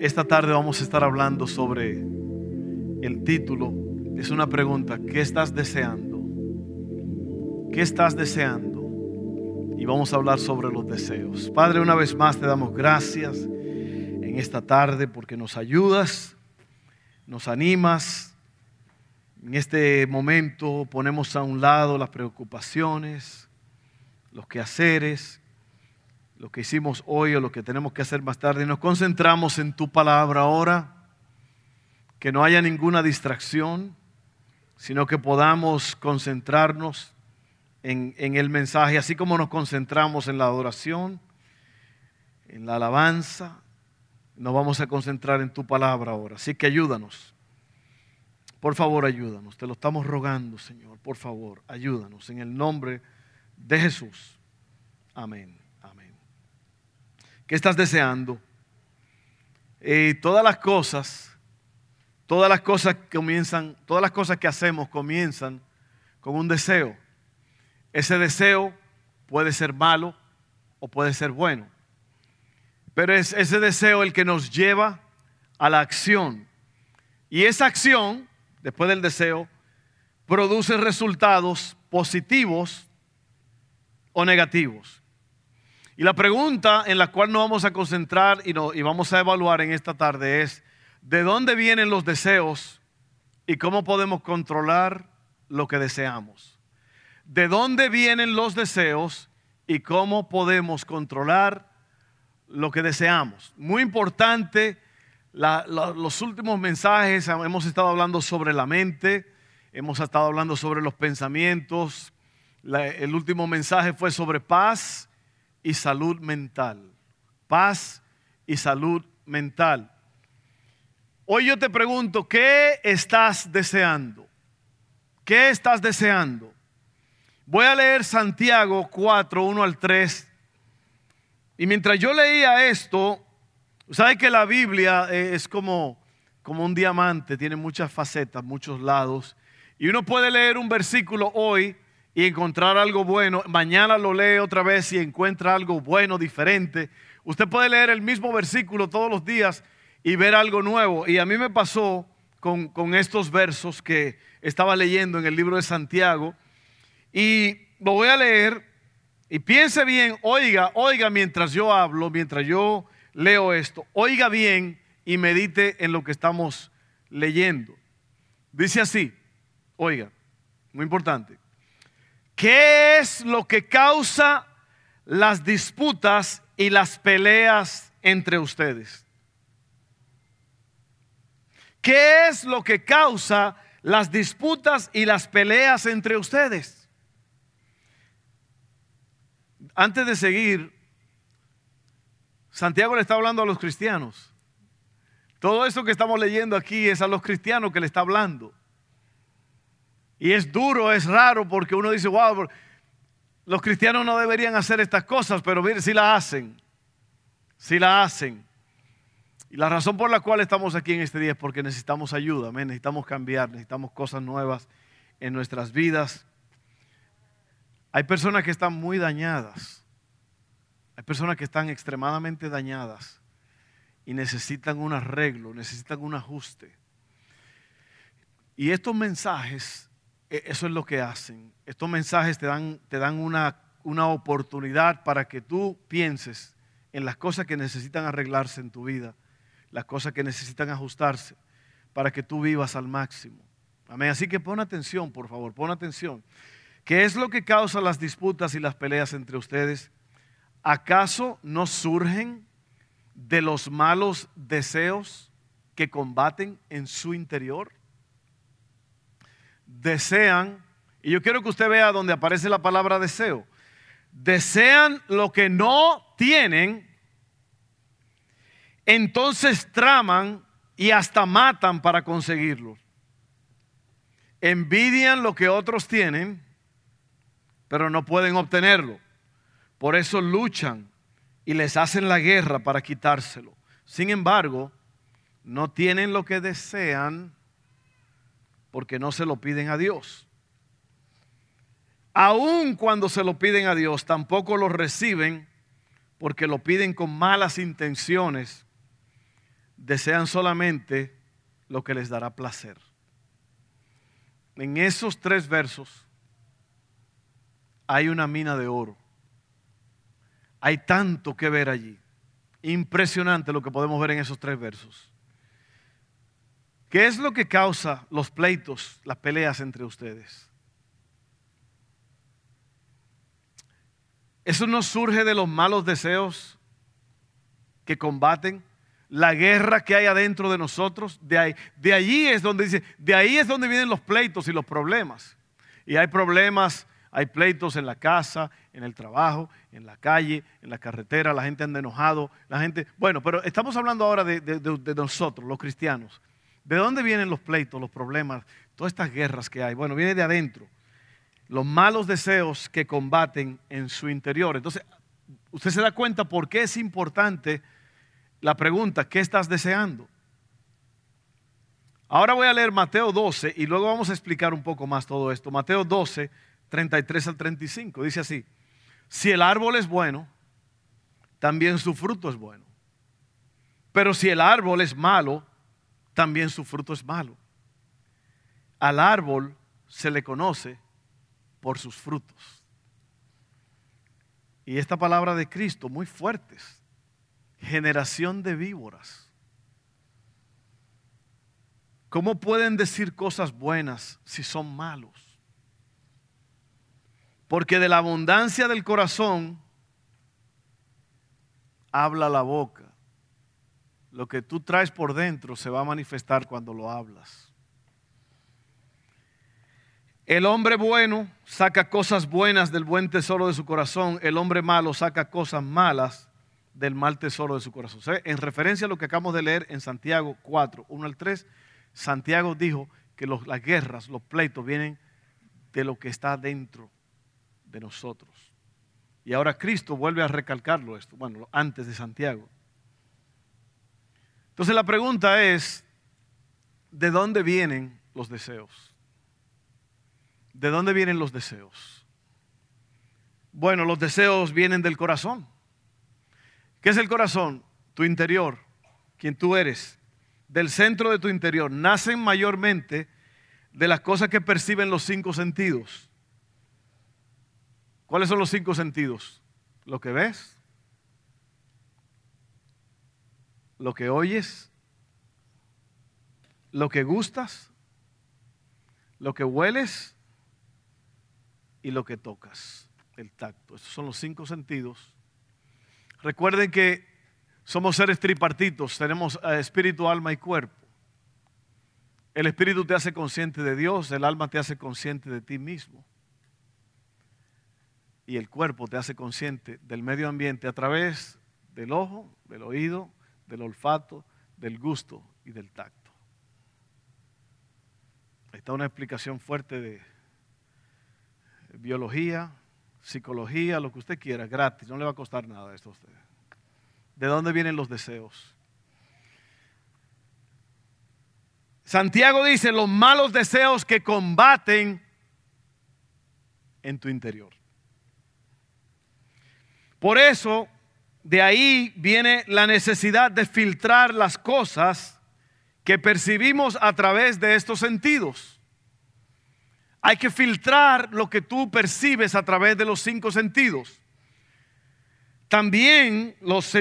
esta, tarde vamos a estar hablando sobre el título. Es una pregunta, ¿qué estás deseando? ¿Qué estás deseando? Y vamos a hablar sobre los deseos. Padre, una vez más te damos gracias en esta tarde porque nos ayudas, nos animas, en este momento ponemos a un lado las preocupaciones, los quehaceres, lo que hicimos hoy o lo que tenemos que hacer más tarde nos concentramos en tu palabra ahora, que no haya ninguna distracción, sino que podamos concentrarnos en, en el mensaje, así como nos concentramos en la adoración, en la alabanza, nos vamos a concentrar en tu palabra ahora. Así que ayúdanos por favor, ayúdanos. Te lo estamos rogando, Señor. Por favor, ayúdanos. En el nombre de Jesús. Amén. ¿Qué estás deseando? Eh, todas las cosas, todas las cosas comienzan, todas las cosas que hacemos comienzan con un deseo. Ese deseo puede ser malo o puede ser bueno. Pero es ese deseo el que nos lleva a la acción. Y esa acción después del deseo, produce resultados positivos o negativos. Y la pregunta en la cual nos vamos a concentrar y, y vamos a evaluar en esta tarde es, ¿de dónde vienen los deseos y cómo podemos controlar lo que deseamos? ¿De dónde vienen los deseos y cómo podemos controlar lo que deseamos? Muy importante los últimos mensajes hemos estado hablando sobre la mente, hemos estado hablando sobre los pensamientos. el último mensaje fue sobre paz y salud mental. Paz y salud mental. Hoy yo te pregunto, ¿qué estás deseando? ¿Qué estás deseando? Voy a leer Santiago 4, 1 al 3. Y mientras yo leía esto, ¿Sabe que la Biblia eh, es como, como un diamante? Tiene muchas facetas, muchos lados. Y uno puede leer un versículo hoy y encontrar algo bueno. Mañana lo lee otra vez y encuentra algo bueno, diferente. Usted puede leer el mismo versículo todos los días y ver algo nuevo. Y a mí me pasó con, con estos versos que estaba leyendo en el libro de Santiago. Y lo voy a leer y piense bien, oiga, oiga mientras yo hablo, mientras yo leo esto, oiga bien y medite en lo que estamos leyendo. Dice así, oiga, muy importante. ¿Qué es lo que causa las disputas y las peleas entre ustedes? ¿Qué es lo que causa las disputas y las peleas entre ustedes? Antes de seguir, Santiago le está hablando a los cristianos. Todo eso que estamos leyendo aquí es a los cristianos que le está hablando. Y es duro, es raro porque uno dice, wow, los cristianos no deberían hacer estas cosas, pero mire, si la hacen, si la hacen. Y la razón por la cual estamos aquí en este día es porque necesitamos ayuda, necesitamos cambiar, necesitamos cosas nuevas en nuestras vidas. Hay personas que están muy dañadas hay personas que están extremadamente dañadas y necesitan un arreglo, necesitan un ajuste. Y estos mensajes, eso es lo que hacen. Estos mensajes te dan, te dan una, una oportunidad para que tú pienses en las cosas que necesitan arreglarse en tu vida, las cosas que necesitan ajustarse, para que tú vivas al máximo. Amén. Así que pon atención, por favor, pon atención. ¿Qué es lo que causa las disputas y las peleas entre ustedes? ¿acaso no surgen de los malos deseos que combaten en su interior? Desean, y yo quiero que usted vea donde aparece la palabra deseo, desean lo que no tienen, entonces traman y hasta matan para conseguirlo. Envidian lo que otros tienen, pero no pueden obtenerlo. Por eso luchan y les hacen la guerra para quitárselo. Sin embargo, no tienen lo que desean porque no se lo piden a Dios. Aun cuando se lo piden a Dios, tampoco lo reciben porque lo piden con malas intenciones. Desean solamente lo que les dará placer. En esos tres versos hay una mina de oro. Hay tanto que ver allí. Impresionante lo que podemos ver en esos tres versos. ¿Qué es lo que causa los pleitos, las peleas entre ustedes? Eso no surge de los malos deseos que combaten, la guerra que hay adentro de nosotros. De, ahí, es donde dice, de ahí es donde vienen los pleitos y los problemas. Y hay problemas, hay pleitos en la casa, en el trabajo, en la calle, en la carretera, la gente anda enojado, la gente... Bueno, pero estamos hablando ahora de nosotros, los cristianos. ¿De dónde vienen los pleitos, los problemas, todas estas guerras que hay? Bueno, viene de adentro. Los malos deseos que combaten en su interior. Entonces, usted se da cuenta por qué es importante la pregunta, ¿qué estás deseando? Ahora voy a leer Mateo 12 y luego vamos a explicar un poco más todo esto. Mateo 12, 33 al 35. Dice así, si el árbol es bueno, también su fruto es bueno. Pero si el árbol es malo, también su fruto es malo. Al árbol se le conoce por sus frutos. Y esta palabra de Cristo, muy fuertes. Generación de víboras. ¿Cómo pueden decir cosas buenas si son malos? Porque de la abundancia del corazón habla la boca. Lo que tú traes por dentro se va a manifestar cuando lo hablas. El hombre bueno saca cosas buenas del buen tesoro de su corazón. El hombre malo saca cosas malas del mal tesoro de su corazón. En referencia a lo que acabamos de leer en Santiago 4, 1 al 3, Santiago dijo que las guerras, los pleitos vienen de lo que está dentro de nosotros. Y ahora Cristo vuelve a recalcarlo esto, bueno, antes de Santiago. Entonces la pregunta es, ¿de dónde vienen los deseos? ¿De dónde vienen los deseos? Bueno, los deseos vienen del corazón. ¿Qué es el corazón? Tu interior, quien tú eres, del centro de tu interior. Nacen mayormente de las cosas que perciben los cinco sentidos. ¿Cuáles son los cinco sentidos? Lo que ves, lo que oyes, lo que gustas, lo que hueles y lo que tocas, el tacto. Estos son los cinco sentidos. Recuerden que somos seres tripartitos, tenemos eh, espíritu, alma y cuerpo. El espíritu te hace consciente de Dios, el alma te hace consciente de ti mismo. Y el cuerpo te hace consciente del medio ambiente a través del ojo, del oído, del olfato, del gusto y del tacto. Ahí está una explicación fuerte de biología, psicología, lo que usted quiera, gratis, no le va a costar nada esto a usted. ¿De dónde vienen los deseos? Santiago dice los malos deseos que combaten en tu interior. Por eso de ahí viene la necesidad de filtrar las cosas que percibimos a través de estos sentidos. Hay que filtrar lo que tú percibes a través de los cinco sentidos. También los,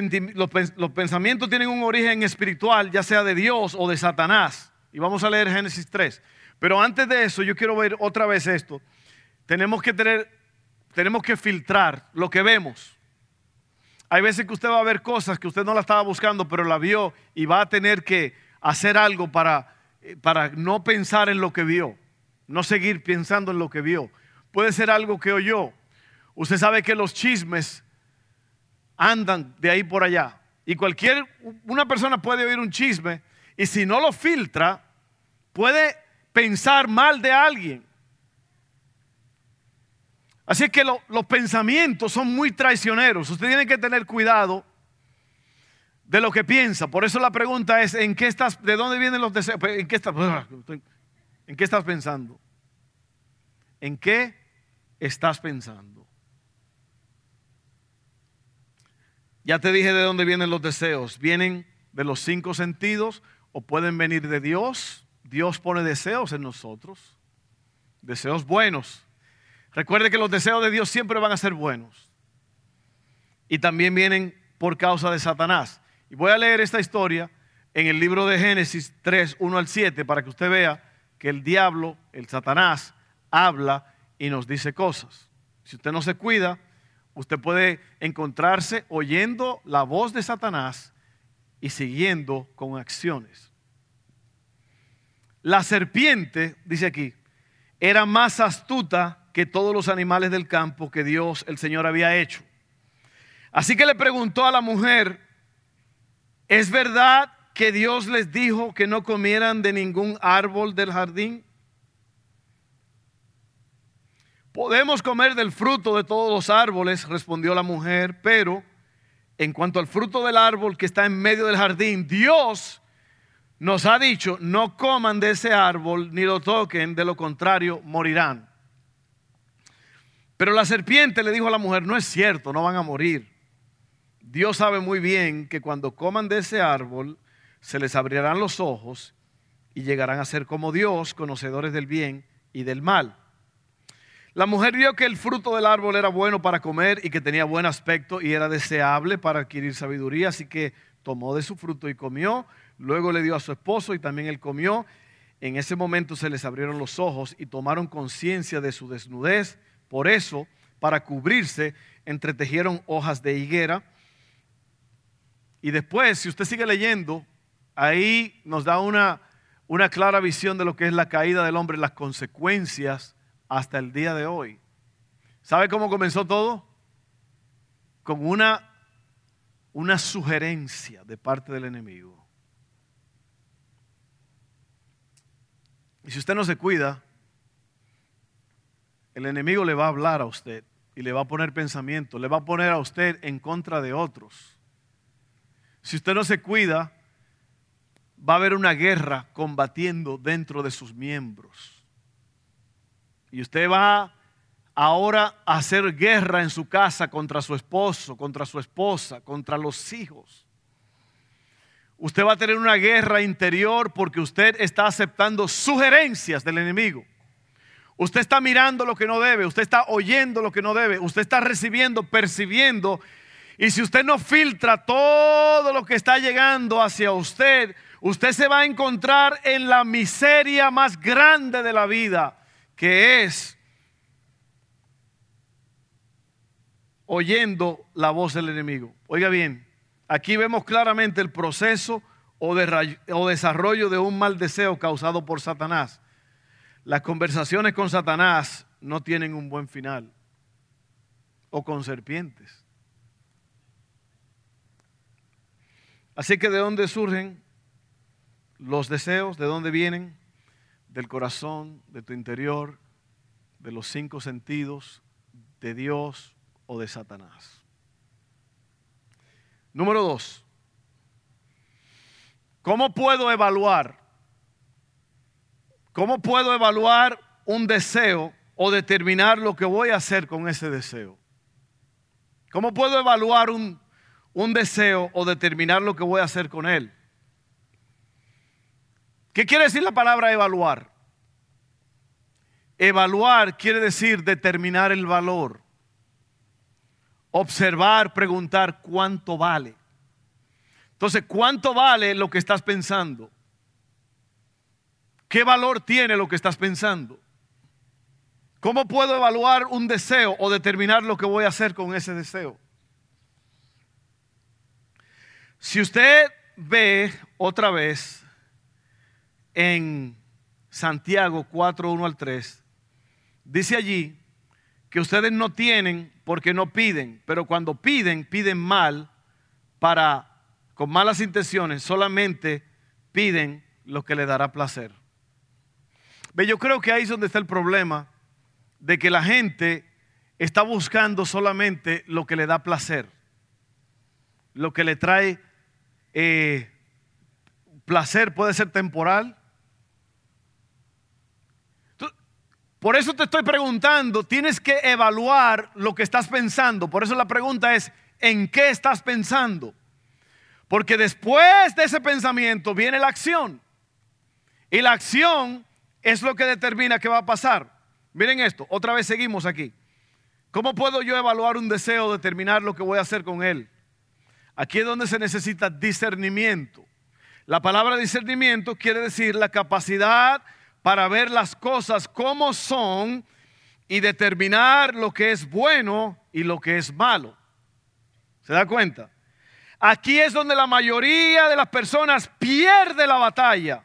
pensamientos tienen un origen espiritual, ya sea de Dios o de Satanás. Y vamos a leer Génesis 3. Pero antes de eso, yo quiero ver otra vez esto. Tenemos que tener, tenemos que filtrar lo que vemos. Hay veces que usted va a ver cosas que usted no la estaba buscando, pero la vio y va a tener que hacer algo para, eh, para no pensar en lo que vio, no seguir pensando en lo que vio. Puede ser algo que oyó. Usted sabe que los chismes andan de ahí por allá. Y cualquier, una persona puede oír un chisme Y si no lo filtra, puede pensar mal de alguien. Así que los pensamientos son muy traicioneros. Usted tiene que tener cuidado de lo que piensa. Por eso la pregunta es, ¿en qué estás, de dónde vienen los deseos? Pues, ¿En qué estás, ¿en qué estás pensando? ¿En qué estás pensando? Ya te dije de dónde vienen los deseos. Vienen de los cinco sentidos o pueden venir de Dios. Dios pone deseos en nosotros. Deseos buenos. Recuerde que los deseos de Dios siempre van a ser buenos. Y también vienen por causa de Satanás. Y voy a leer esta historia en el libro de Génesis 3, 1 al 7, para que usted vea que el diablo, el Satanás, habla y nos dice cosas. Si usted no se cuida, usted puede encontrarse oyendo la voz de Satanás y siguiendo con acciones. La serpiente, dice aquí, era más astuta que todos los animales del campo que Dios, el Señor, había hecho. Así que le preguntó a la mujer, ¿Es verdad que Dios les dijo que no comieran de ningún árbol del jardín? Podemos comer del fruto de todos los árboles, respondió la mujer, pero en cuanto al fruto del árbol que está en medio del jardín, Dios nos ha dicho, no coman de ese árbol ni lo toquen, de lo contrario morirán. Pero la serpiente le dijo a la mujer, no es cierto, no van a morir. Dios sabe muy bien que cuando coman de ese árbol, se les abrirán los ojos y llegarán a ser como Dios, conocedores del bien y del mal. La mujer vio que el fruto del árbol era bueno para comer y que tenía buen aspecto y era deseable para adquirir sabiduría, así que tomó de su fruto y comió. Luego le dio a su esposo y también él comió. En ese momento se les abrieron los ojos y tomaron conciencia de su desnudez. Por eso, para cubrirse, entretejieron hojas de higuera y después, si usted sigue leyendo, ahí nos da una, una clara visión de lo que es la caída del hombre, las consecuencias hasta el día de hoy. ¿Sabe cómo comenzó todo? Con una, una sugerencia de parte del enemigo. Y si usted no se cuida, el enemigo le va a hablar a usted y le va a poner pensamiento, le va a poner a usted en contra de otros. Si usted no se cuida, va a haber una guerra combatiendo dentro de sus miembros. Y usted va ahora a hacer guerra en su casa contra su esposo, contra su esposa, contra los hijos. Usted va a tener una guerra interior porque usted está aceptando sugerencias del enemigo. Usted está mirando lo que no debe, usted está oyendo lo que no debe, usted está recibiendo, percibiendo y si usted no filtra todo lo que está llegando hacia usted, usted se va a encontrar en la miseria más grande de la vida, que es oyendo la voz del enemigo. Oiga bien, aquí vemos claramente el proceso o, desarrollo de un mal deseo causado por Satanás. Las conversaciones con Satanás no tienen un buen final, o con serpientes. Así que de dónde surgen los deseos, de dónde vienen, del corazón, de tu interior, de los cinco sentidos, de Dios o de Satanás. Número dos, ¿cómo puedo evaluar? ¿Cómo puedo evaluar un deseo o determinar lo que voy a hacer con ese deseo? ¿Cómo puedo evaluar un un deseo o determinar lo que voy a hacer con él. ¿Qué quiere decir la palabra evaluar? Evaluar quiere decir determinar el valor. Observar, preguntar cuánto vale. Entonces, ¿cuánto vale lo que estás pensando? ¿Qué valor tiene lo que estás pensando? ¿Cómo puedo evaluar un deseo o determinar lo que voy a hacer con ese deseo? Si usted ve otra vez en Santiago 4, 1 al 3, dice allí que ustedes no tienen porque no piden, pero cuando piden, piden mal para, con malas intenciones, solamente piden lo que le dará placer. Ve, yo creo que ahí es donde está el problema de que la gente está buscando solamente lo que le da placer, lo que le trae eh, placer, puede ser temporal. Por eso te estoy preguntando, tienes que evaluar lo que estás pensando. Por eso la pregunta es, ¿en qué estás pensando? Porque después de ese pensamiento viene la acción. Y la acción es lo que determina qué va a pasar. Miren esto, otra vez seguimos aquí. ¿Cómo puedo yo evaluar un deseo, determinar lo que voy a hacer con él? Aquí es donde se necesita discernimiento. La palabra discernimiento quiere decir la capacidad para ver las cosas como son y determinar lo que es bueno y lo que es malo. ¿Se da cuenta? Aquí es donde la mayoría de las personas pierde la batalla.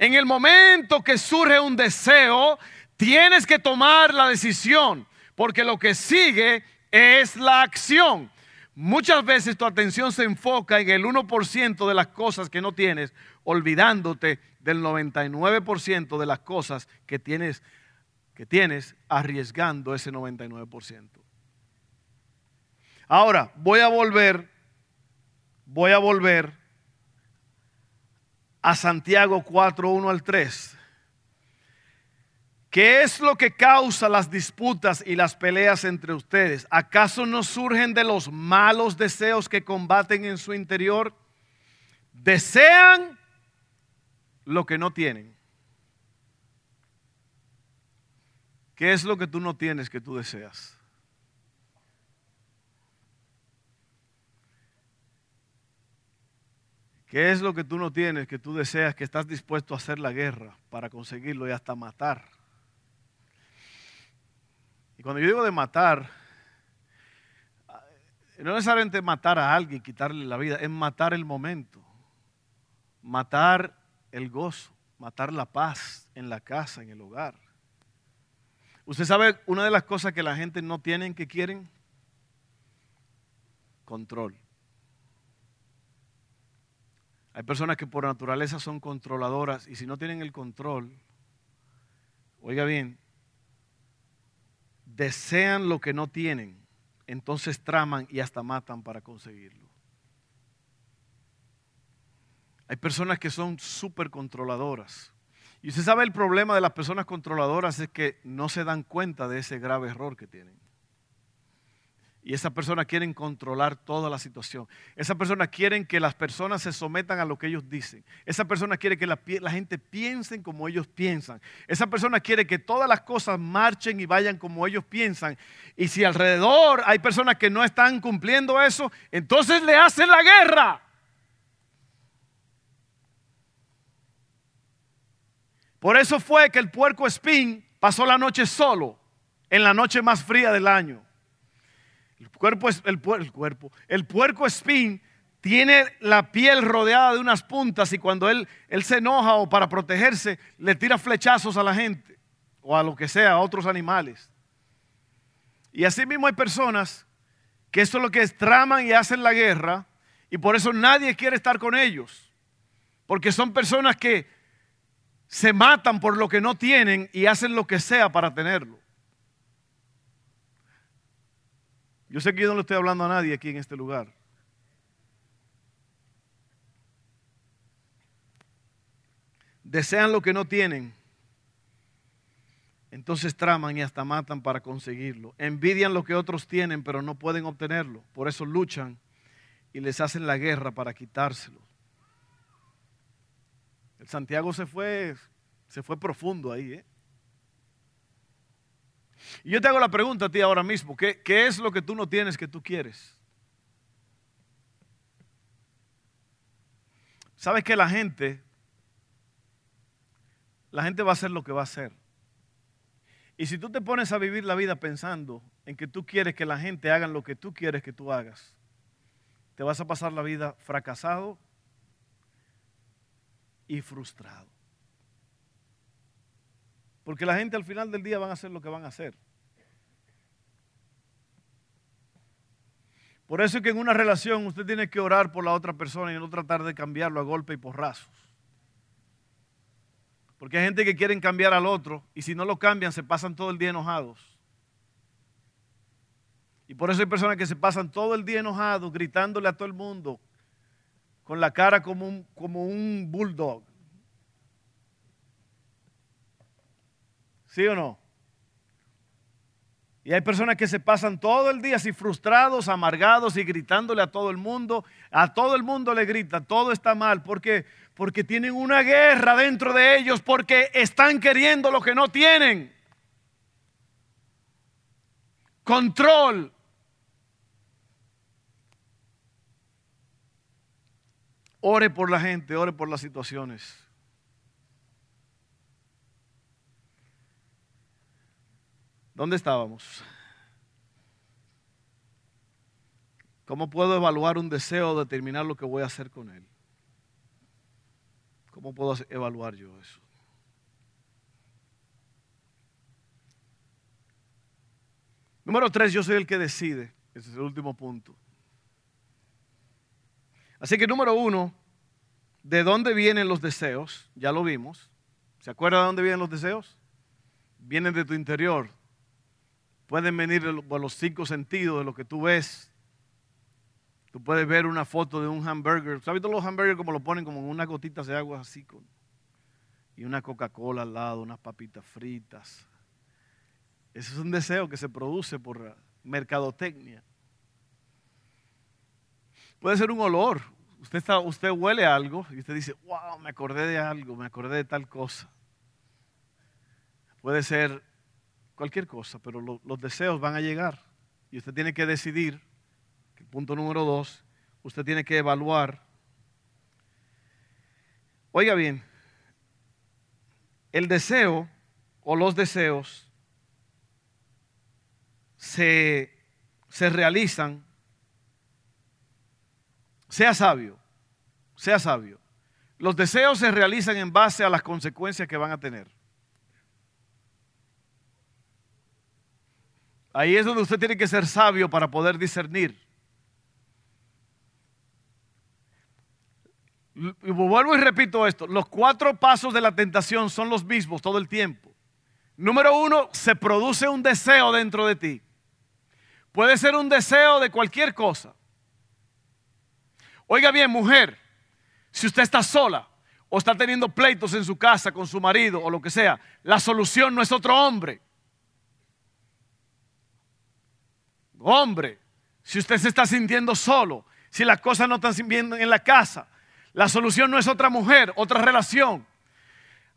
En el momento que surge un deseo, tienes que tomar la decisión porque lo que sigue es la acción. Muchas veces tu atención se enfoca en el 1% de las cosas que no tienes, olvidándote del 99% de las cosas que tienes, que tienes arriesgando ese 99%. Ahora, voy a volver, voy a volver a Santiago 4, 1 al 3. ¿Qué es lo que causa las disputas y las peleas entre ustedes? ¿Acaso no surgen de los malos deseos que combaten en su interior? Desean lo que no tienen. ¿Qué es lo que tú no tienes que tú deseas? ¿Qué es lo que tú no tienes que tú deseas que estás dispuesto a hacer la guerra para conseguirlo y hasta matar? Y cuando yo digo de matar, no es necesariamente matar a alguien, quitarle la vida, es matar el momento, matar el gozo, matar la paz en la casa, en el hogar. Usted sabe, una de las cosas que la gente no tiene que quieren, control. Hay personas que por naturaleza son controladoras y si no tienen el control, oiga bien, desean lo que no tienen, entonces traman y hasta matan para conseguirlo. Hay personas que son súper controladoras. Y usted sabe el problema de las personas controladoras es que no se dan cuenta de ese grave error que tienen. Y esas personas quieren controlar toda la situación. Esas personas quieren que las personas se sometan a lo que ellos dicen. Esa persona quiere que la, gente piense como ellos piensan. Esa persona quiere que todas las cosas marchen y vayan como ellos piensan. Y si alrededor hay personas que no están cumpliendo eso, entonces le hacen la guerra. Por eso fue que el puerco espín pasó la noche solo, en la noche más fría del año. El cuerpo es el, el cuerpo. El puerco espín tiene la piel rodeada de unas puntas y cuando él, él se enoja o para protegerse le tira flechazos a la gente o a lo que sea, a otros animales. Y así mismo hay personas que esto es lo que es, traman y hacen la guerra y por eso nadie quiere estar con ellos. Porque son personas que se matan por lo que no tienen y hacen lo que sea para tenerlo. Yo sé que yo no le estoy hablando a nadie aquí en este lugar. Desean lo que no tienen. Entonces traman y hasta matan para conseguirlo. Envidian lo que otros tienen, pero no pueden obtenerlo. Por eso luchan y les hacen la guerra para quitárselo. El Santiago se fue, se fue profundo ahí. ¿eh? Y yo te hago la pregunta a ti ahora mismo, ¿qué, ¿qué, es lo que tú no tienes que tú quieres? ¿Sabes que la gente, la gente va a hacer lo que va a hacer? Y si tú te pones a vivir la vida pensando en que tú quieres que la gente haga lo que tú quieres que tú hagas, te vas a pasar la vida fracasado y frustrado. Porque la gente al final del día van a hacer lo que van a hacer. Por eso es que en una relación usted tiene que orar por la otra persona y no tratar de cambiarlo a golpe y porrazos. Porque hay gente que quieren cambiar al otro y si no lo cambian se pasan todo el día enojados. Y por eso hay personas que se pasan todo el día enojados, gritándole a todo el mundo, con la cara como un bulldog. ¿Sí o no? Y hay personas que se pasan todo el día así frustrados, amargados y gritándole a todo el mundo. A todo el mundo le grita, todo está mal. ¿Por qué? Porque tienen una guerra dentro de ellos, porque están queriendo lo que no tienen. Control. Ore por la gente, ore por las situaciones. ¿Dónde estábamos? ¿Cómo puedo evaluar un deseo o determinar lo que voy a hacer con él? ¿Cómo puedo evaluar yo eso? Número tres, yo soy el que decide. Ese es el último punto. Así que número uno, ¿de dónde vienen los deseos? Ya lo vimos. ¿Se acuerda de dónde vienen los deseos? Vienen de tu interior, Pueden venir por los cinco sentidos de lo que tú ves. Tú puedes ver una foto de un hamburger. ¿Sabes los hamburgers como lo ponen como unas gotitas de agua así? Con, y una Coca-Cola al lado, unas papitas fritas. Ese es un deseo que se produce por mercadotecnia. Puede ser un olor. Usted, está, usted huele algo y usted dice, wow, me acordé de algo, me acordé de tal cosa. Puede ser cualquier cosa, pero los deseos van a llegar y usted tiene que decidir, punto número dos, usted tiene que evaluar. Oiga bien, el deseo o los deseos se, se realizan, sea sabio, sea sabio. Los deseos se realizan en base a las consecuencias que van a tener. Ahí es donde usted tiene que ser sabio para poder discernir. Vuelvo y repito esto, los cuatro pasos de la tentación son los mismos todo el tiempo. Número uno, se produce un deseo dentro de ti. Puede ser un deseo de cualquier cosa. Oiga bien, mujer, si usted está sola o está teniendo pleitos en su casa con su marido o lo que sea, la solución no es otro hombre. Hombre, si usted se está sintiendo solo, si las cosas no están bien en la casa, la solución no es otra mujer, otra relación.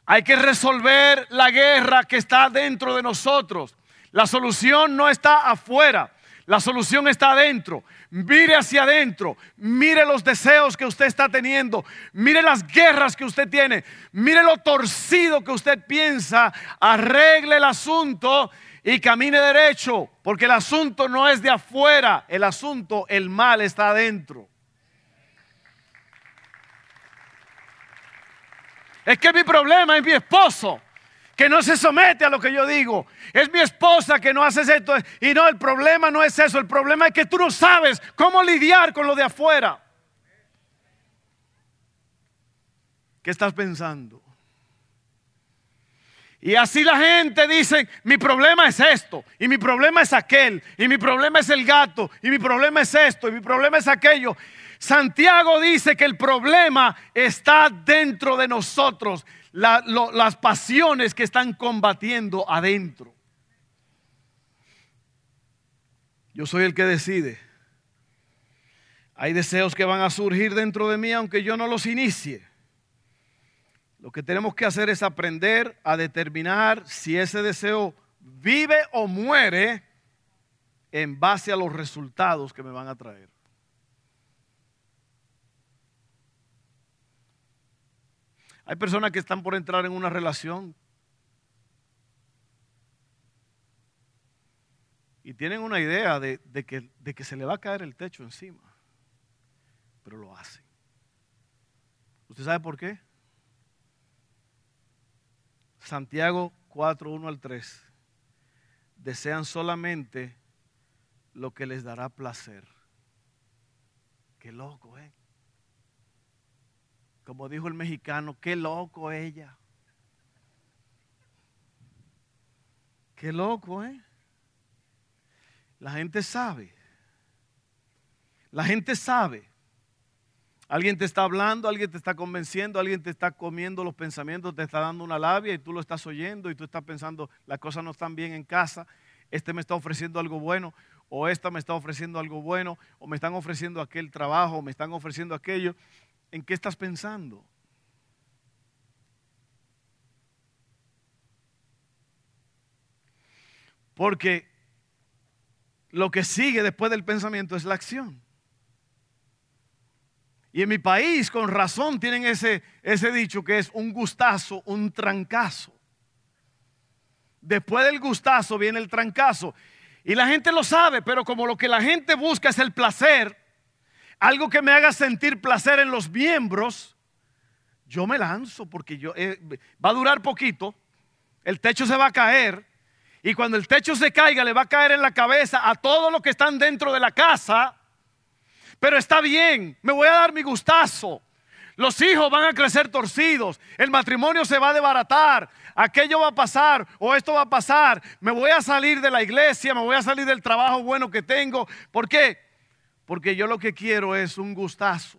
Hay que resolver la guerra que está dentro de nosotros. La solución no está afuera, la solución está adentro. Mire hacia adentro, mire los deseos que usted está teniendo, mire las guerras que usted tiene, mire lo torcido que usted piensa, arregle el asunto y camine derecho, porque el asunto no es de afuera, el asunto, el mal está adentro. Es que mi problema es mi esposo, que no se somete a lo que yo digo. Es mi esposa que no hace esto. Y no, el problema no es eso, el problema es que tú no sabes cómo lidiar con lo de afuera. ¿Qué estás pensando? Y así la gente dice, mi problema es esto, y mi problema es aquel, y mi problema es el gato, y mi problema es esto, y mi problema es aquello. Santiago dice que el problema está dentro de nosotros, las pasiones que están combatiendo adentro. Yo soy el que decide. Hay deseos que van a surgir dentro de mí aunque yo no los inicie. Lo que tenemos que hacer es aprender a determinar si ese deseo vive o muere en base a los resultados que me van a traer. Hay personas que están por entrar en una relación y tienen una idea de, que, que se le va a caer el techo encima, pero lo hacen. ¿Usted sabe por qué? Santiago 4, 1 al 3. Desean solamente lo que les dará placer. Qué loco, ¿eh? Como dijo el mexicano, qué loco ella. Qué loco, ¿eh? La gente sabe. La gente sabe Alguien te está hablando, alguien te está convenciendo, alguien te está comiendo los pensamientos, te está dando una labia y tú lo estás oyendo y tú estás pensando, las cosas no están bien en casa, este me está ofreciendo algo bueno, o esta me está ofreciendo algo bueno, o me están ofreciendo aquel trabajo, o me están ofreciendo aquello. ¿En qué estás pensando? Porque lo que sigue después del pensamiento es la acción. Y en mi país, con razón, tienen ese, ese dicho que es un gustazo, un trancazo. Después del gustazo viene el trancazo. Y la gente lo sabe, pero como lo que la gente busca es el placer, algo que me haga sentir placer en los miembros, yo me lanzo porque yo, eh, va a durar poquito, el techo se va a caer, y cuando el techo se caiga le va a caer en la cabeza a todos los que están dentro de la casa pero está bien, me voy a dar mi gustazo. Los hijos van a crecer torcidos, el matrimonio se va a desbaratar, aquello va a pasar o esto va a pasar, me voy a salir de la iglesia, me voy a salir del trabajo bueno que tengo. ¿Por qué? Porque yo lo que quiero es un gustazo.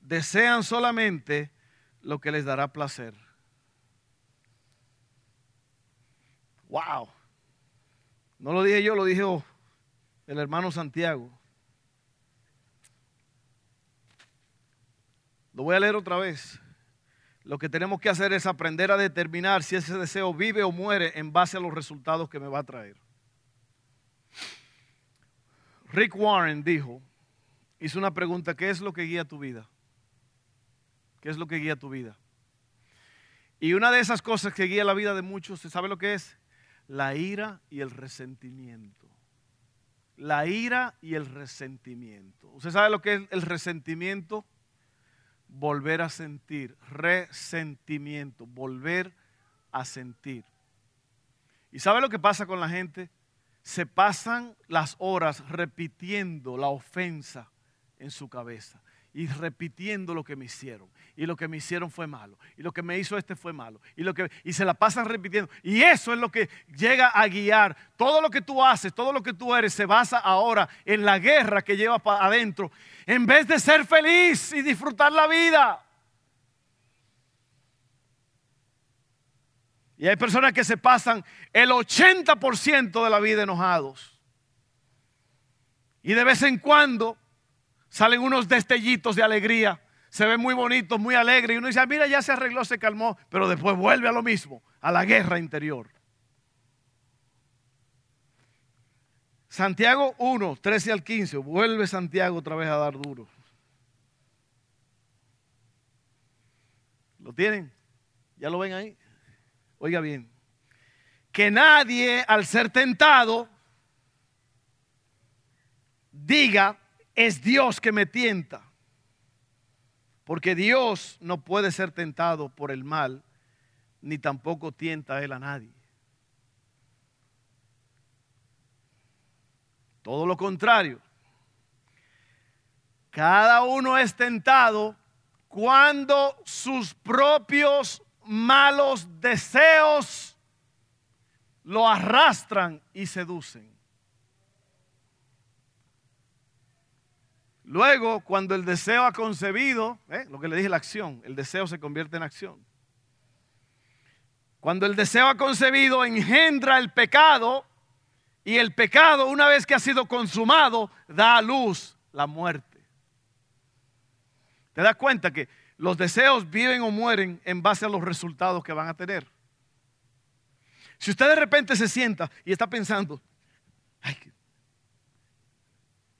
Desean solamente lo que les dará placer. Wow. No lo dije yo, lo dijo el hermano Santiago. Lo voy a leer otra vez. Lo que tenemos que hacer es aprender a determinar si ese deseo vive o muere en base a los resultados que me va a traer. Rick Warren dijo, hizo una pregunta, ¿qué es lo que guía tu vida? ¿Qué es lo que guía tu vida? Y una de esas cosas que guía la vida de muchos, ¿se sabe lo que es? La ira y el resentimiento. La ira y el resentimiento. ¿Usted sabe lo que es el resentimiento? Volver a sentir. Resentimiento. Volver a sentir. ¿Y sabe lo que pasa con la gente? Se pasan las horas repitiendo la ofensa en su cabeza y repitiendo lo que me hicieron. Y lo que me hicieron fue malo. Y lo que me hizo este fue malo. Y, lo que, y se la pasan repitiendo. Y eso es lo que llega a guiar. Todo lo que tú haces, todo lo que tú eres, se basa ahora en la guerra que llevas para adentro. En vez de ser feliz y disfrutar la vida. Y hay personas que se pasan el 80% de la vida enojados. Y de vez en cuando salen unos destellitos de alegría, se ve muy bonito, muy alegre, y uno dice, ah, mira, ya se arregló, se calmó, pero después vuelve a lo mismo, a la guerra interior. Santiago 1, 13 al 15, vuelve Santiago otra vez a dar duro. ¿Lo tienen? ¿Ya lo ven ahí? Oiga bien, que nadie al ser tentado diga, es Dios que me tienta. Porque Dios no puede ser tentado por el mal, ni tampoco tienta a él a nadie. Todo lo contrario. Cada uno es tentado cuando sus propios malos deseos lo arrastran y seducen. Luego, cuando el deseo ha concebido, ¿eh? lo que le dije, la acción, el deseo se convierte en acción. Cuando el deseo ha concebido, engendra el pecado y el pecado, una vez que ha sido consumado, da a luz la muerte. ¿Te das cuenta que los deseos viven o mueren en base a los resultados que van a tener? Si usted de repente se sienta y está pensando,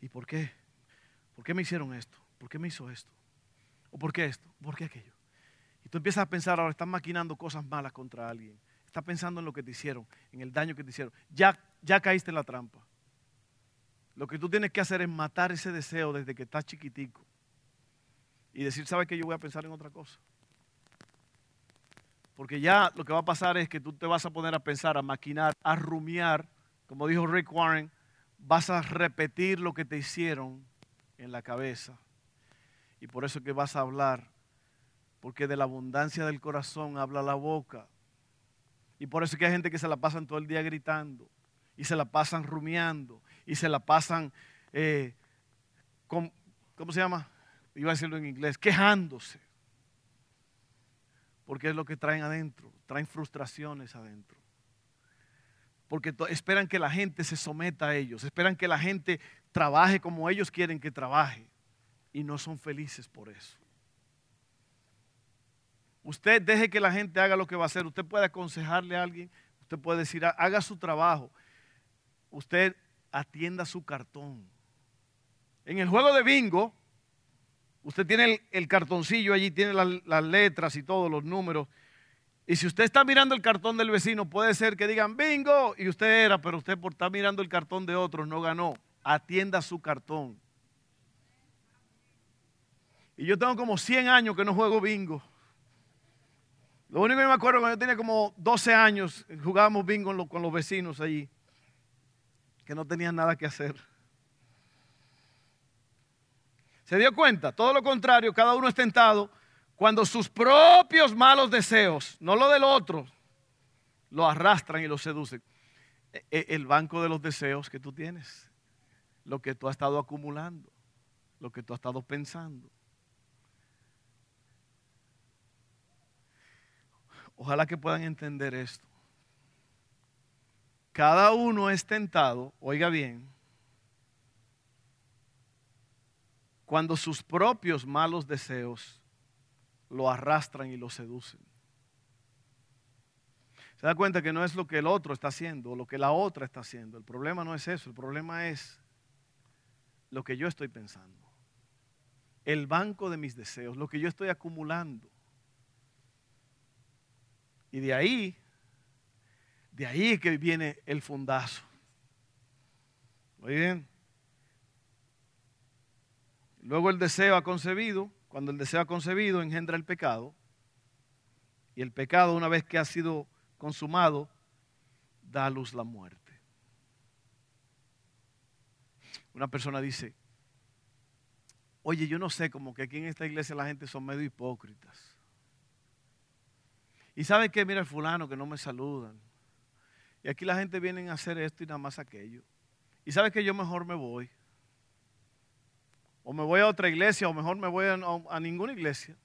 ¿y por qué? ¿Por qué me hicieron esto? ¿Por qué me hizo esto? ¿O por qué esto? ¿Por qué aquello? Y tú empiezas a pensar, ahora estás maquinando cosas malas contra alguien. Estás pensando en lo que te hicieron, en el daño que te hicieron. Ya, ya caíste en la trampa. Lo que tú tienes que hacer es matar ese deseo desde que estás chiquitico. Y decir, ¿sabes qué? Yo voy a pensar en otra cosa. Porque ya lo que va a pasar es que tú te vas a poner a pensar, a maquinar, a rumiar. Como dijo Rick Warren, vas a repetir lo que te hicieron en la cabeza. Y por eso que vas a hablar Porque de la abundancia del corazón habla la boca. Y por eso es que hay gente que se la pasan todo el día gritando. Y se la pasan rumiando. Y se la pasan, eh, ¿cómo se llama? Iba a decirlo en inglés, quejándose. Porque es lo que traen adentro. Traen frustraciones adentro. Porque esperan que la gente se someta a ellos. Esperan que la gente trabaje como ellos quieren que trabaje. Y no son felices por eso. Usted deje que la gente haga lo que va a hacer. Usted puede aconsejarle a alguien. Usted puede decir, haga su trabajo. Usted atienda su cartón. En el juego de bingo, usted tiene el, cartoncillo allí, tiene las letras y todos los números. Y si usted está mirando el cartón del vecino, puede ser que digan bingo y usted era, pero usted por estar mirando el cartón de otros no ganó. Atienda su cartón. Y yo tengo como 100 años que no juego bingo. Lo único que me acuerdo cuando yo tenía como 12 años, jugábamos bingo con los vecinos allí, que no tenían nada que hacer. ¿Se dio cuenta? Todo lo contrario, cada uno es tentado cuando sus propios malos deseos, no lo del otro, lo arrastran y lo seducen. E, e, el banco de los deseos que tú tienes, lo que tú has estado acumulando, lo que tú has estado pensando. Ojalá que puedan entender esto. Cada uno es tentado, oiga bien, cuando sus propios malos deseos lo arrastran y lo seducen. Se da cuenta que no es lo que el otro está haciendo o lo que la otra está haciendo. El problema no es eso, el problema es lo que yo estoy pensando. El banco de mis deseos, lo que yo estoy acumulando. Y de ahí, de ahí que viene el fundazo. Muy bien. Luego el deseo ha concebido. Cuando el deseo ha concebido, engendra el pecado. Y el pecado, una vez que ha sido consumado, da a luz la muerte. Una persona dice, oye, yo no sé, como que aquí en esta iglesia la gente son medio hipócritas. Y sabe que mira el fulano que no me saludan. Y aquí la gente viene a hacer esto y nada más aquello. Y sabe que yo mejor me voy. O me voy a otra iglesia, o mejor me voy a, ninguna iglesia.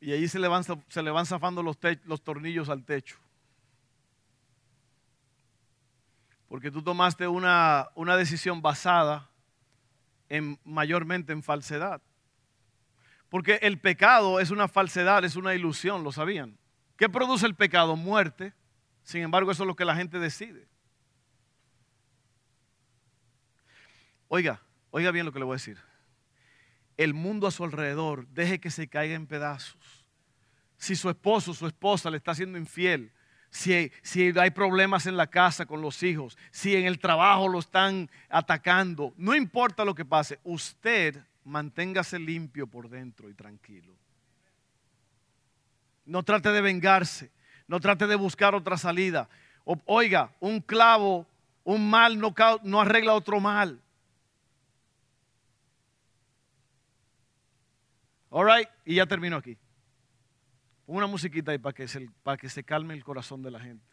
Y ahí se le van, se le van zafando los, los tornillos al techo. Porque tú tomaste una, una decisión basada en, mayormente en falsedad. Porque el pecado es una falsedad, es una ilusión, ¿lo sabían? ¿Qué produce el pecado? Muerte. Sin embargo, eso es lo que la gente decide. Oiga, oiga bien lo que le voy a decir. El mundo a su alrededor, deje que se caiga en pedazos. Si su esposo, su esposa le está siendo infiel, si, hay problemas en la casa con los hijos, si en el trabajo lo están atacando, no importa lo que pase, usted manténgase limpio por dentro y tranquilo. No trate de vengarse, no trate de buscar otra salida. oiga, un clavo, un mal no, arregla otro mal. All right, y ya termino aquí. Una musiquita ahí para que, se, para que se calme el corazón de la gente.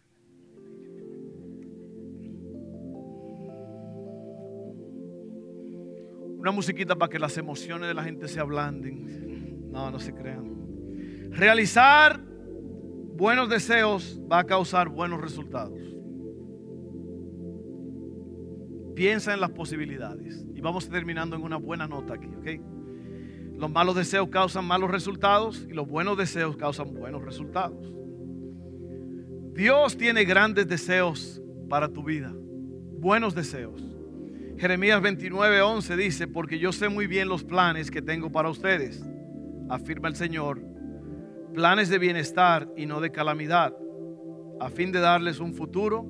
Una musiquita para que las emociones de la gente se ablanden. No, no se crean. Realizar buenos deseos va a causar buenos resultados. Piensa en las posibilidades. Y vamos terminando en una buena nota aquí, ¿ok? Los malos deseos causan malos resultados y los buenos deseos causan buenos resultados. Dios tiene grandes deseos para tu vida, buenos deseos. Jeremías 29, 11 dice, porque yo sé muy bien los planes que tengo para ustedes, afirma el Señor, planes de bienestar y no de calamidad, a fin de darles un futuro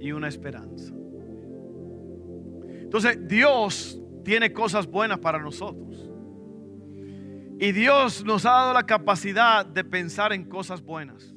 y una esperanza. Entonces, Dios tiene cosas buenas para nosotros. Y Dios nos ha dado la capacidad de pensar en cosas buenas.